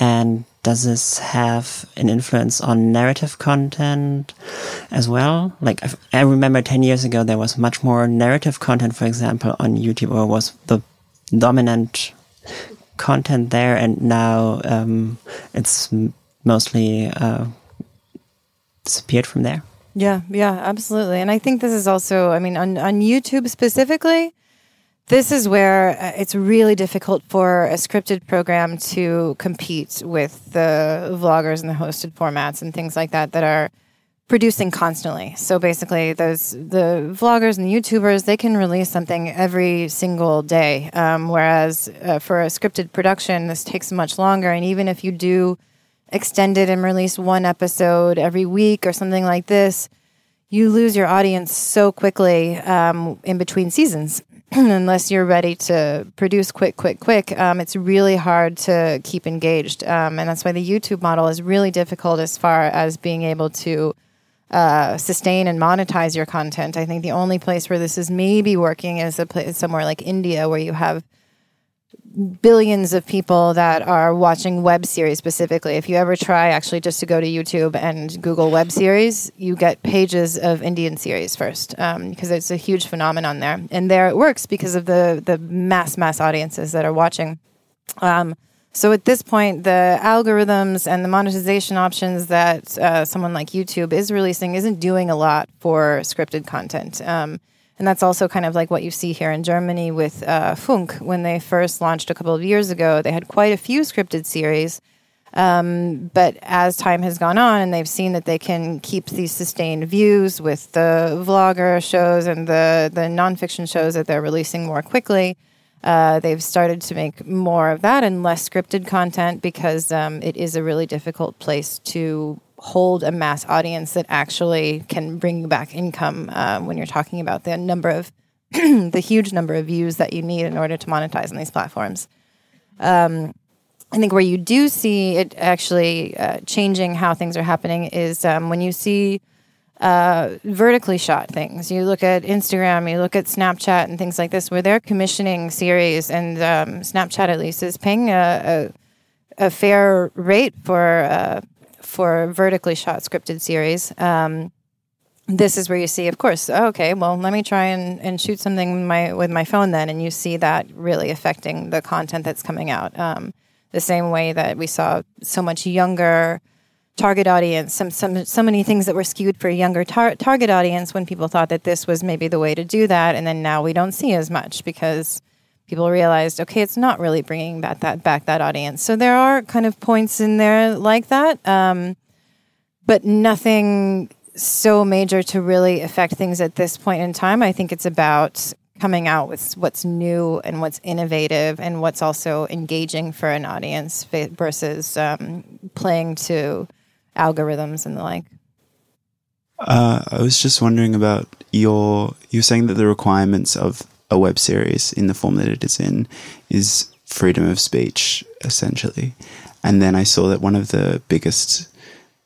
and does this have an influence on narrative content as well? Like I remember 10 years ago, there was much more narrative content, for example, on YouTube or was the dominant content there. And now, um, it's mostly, uh, disappeared from there. Yeah, yeah, absolutely. And I think this is also, I mean, on, on YouTube specifically, this is where uh, it's really difficult for a scripted program to compete with the vloggers and the hosted formats and things like that that are producing constantly. So basically, those the vloggers and the YouTubers they can release something every single day, um, whereas uh, for a scripted production, this takes much longer. And even if you do extend it and release one episode every week or something like this, you lose your audience so quickly um, in between seasons. unless you're ready to produce quick, quick, quick, um, it's really hard to keep engaged. Um, and that's why the YouTube model is really difficult as far as being able to uh, sustain and monetize your content. I think the only place where this is maybe working is a place somewhere like India, where you have billions of people that are watching web series specifically. If you ever try actually just to go to YouTube and Google web series, you get pages of Indian series first because um, it's a huge phenomenon there. And there it works because of the the mass mass audiences that are watching. Um, so at this point, the algorithms and the monetization options that uh, someone like YouTube is releasing isn't doing a lot for scripted content. Um, and that's also kind of like what you see here in Germany with uh, Funk. When they first launched a couple of years ago, they had quite a few scripted series. Um, but as time has gone on and they've seen that they can keep these sustained views with the vlogger shows and the, the nonfiction shows that they're releasing more quickly, uh, they've started to make more of that and less scripted content because um, it is a really difficult place to hold a mass audience that actually can bring you back income uh, when you're talking about the number of the huge number of views that you need in order to monetize on these platforms. Um, I think where you do see it actually uh, changing how things are happening is um, when you see uh, vertically shot things. You look at Instagram, you look at Snapchat, and things like this, where they're commissioning series, and um, Snapchat at least is paying a, a, a fair rate for uh, for vertically shot scripted series. Um, this is where you see, of course, oh, okay, well, let me try and, and shoot something with my, with my phone then. And you see that really affecting the content that's coming out. Um, the same way that we saw so much younger target audience, some, some, so many things that were skewed for a younger tar- target audience when people thought that this was maybe the way to do that. And then now we don't see as much because people realized, okay, it's not really bringing back that back that audience. So there are kind of points in there like that, um, but nothing so major to really affect things at this point in time. I think it's about coming out with what's new and what's innovative and what's also engaging for an audience versus um, playing to algorithms and the like. Uh, I was just wondering about your. You're saying that the requirements of a web series in the form that it is in is freedom of speech, essentially. And then I saw that one of the biggest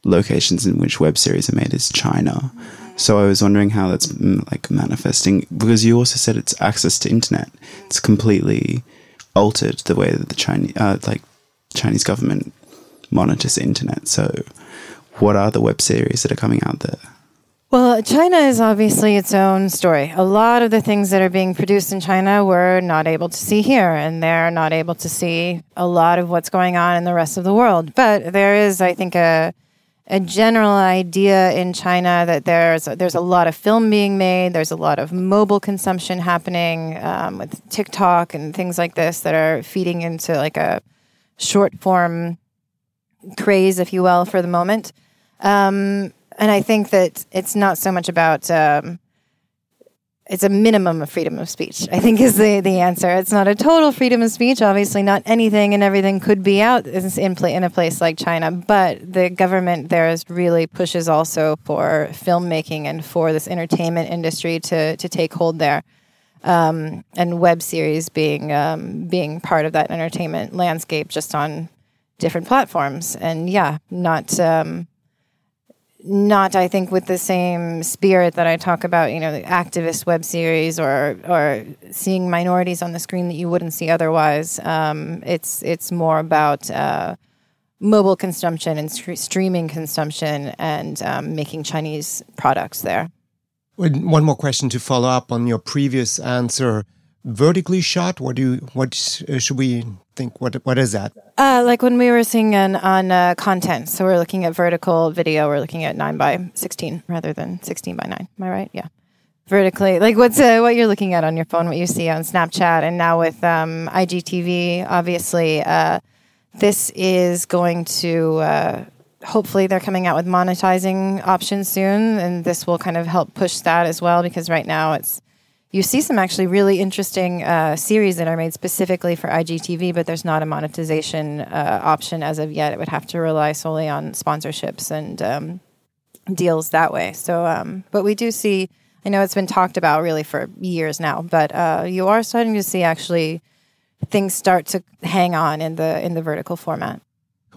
locations in which web series are made is China. So I was wondering how that's like manifesting because you also said it's access to internet. It's completely altered the way that the Chinese, uh, like Chinese government monitors the internet. So, what are the web series that are coming out there? Well, China is obviously its own story. A lot of the things that are being produced in China we're not able to see here, and they're not able to see a lot of what's going on in the rest of the world. But there is, I think, a a general idea in China that there's there's a lot of film being made. There's a lot of mobile consumption happening um, with TikTok and things like this that are feeding into like a short form craze, if you will, for the moment. Um, and I think that it's not so much about um, it's a minimum of freedom of speech. I think is the the answer. It's not a total freedom of speech. Obviously, not anything and everything could be out in in a place like China. But the government there is really pushes also for filmmaking and for this entertainment industry to to take hold there, um, and web series being um, being part of that entertainment landscape just on different platforms. And yeah, not. Um, not I think with the same spirit that I talk about, you know, the activist web series or or seeing minorities on the screen that you wouldn't see otherwise. Um, it's it's more about uh, mobile consumption and st- streaming consumption and um, making Chinese products there. One more question to follow up on your previous answer vertically shot? What do you, what uh, should we think? What what is that? Uh, like when we were seeing on, on uh, content, so we're looking at vertical video. We're looking at nine by sixteen rather than sixteen by nine. Am I right? Yeah, vertically. Like what's uh, what you're looking at on your phone, what you see on Snapchat, and now with um, IGTV, obviously, uh, this is going to. Uh, hopefully, they're coming out with monetizing options soon, and this will kind of help push that as well. Because right now, it's you see some actually really interesting uh, series that are made specifically for IGTV, but there's not a monetization uh, option as of yet. It would have to rely solely on sponsorships and um, deals that way. So, um, but we do see. I know it's been talked about really for years now, but uh, you are starting to see actually things start to hang on in the in the vertical format.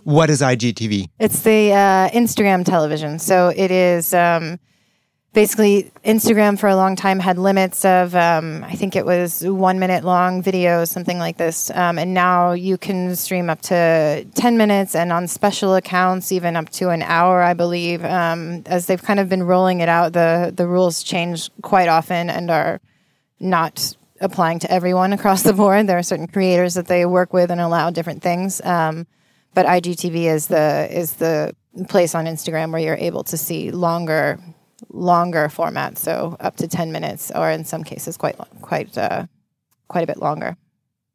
What is IGTV? It's the uh, Instagram television. So it is. Um, basically Instagram for a long time had limits of um, I think it was one minute long videos, something like this, um, and now you can stream up to ten minutes, and on special accounts even up to an hour, I believe. Um, as they've kind of been rolling it out, the the rules change quite often and are not applying to everyone across the board. There are certain creators that they work with and allow different things. Um, but IGTV is the is the place on Instagram where you're able to see longer longer format, so up to 10 minutes, or in some cases, quite, quite, uh, quite a bit longer.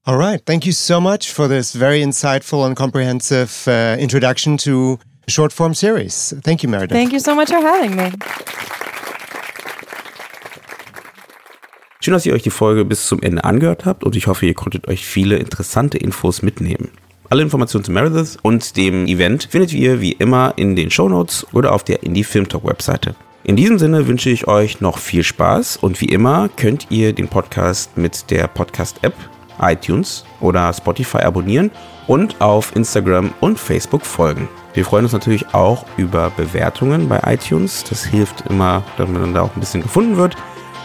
All right. Thank you so much for this very insightful and comprehensive uh, introduction to short form series. Thank you, Meredith. Thank you so much for having me. Schön, dass ihr euch die Folge bis zum Ende angehört habt und ich hoffe, ihr konntet euch viele interessante Infos mitnehmen. Alle Informationen zu Meredith und dem Event findet ihr wie immer in den Show Notes oder auf der Indie Film Talk Webseite. In diesem Sinne wünsche ich euch noch viel Spaß und wie immer könnt ihr den Podcast mit der Podcast-App iTunes oder Spotify abonnieren und auf Instagram und Facebook folgen. Wir freuen uns natürlich auch über Bewertungen bei iTunes. Das hilft immer, damit man da auch ein bisschen gefunden wird.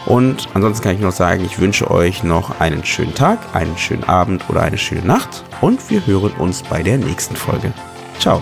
Und ansonsten kann ich noch sagen, ich wünsche euch noch einen schönen Tag, einen schönen Abend oder eine schöne Nacht und wir hören uns bei der nächsten Folge. Ciao.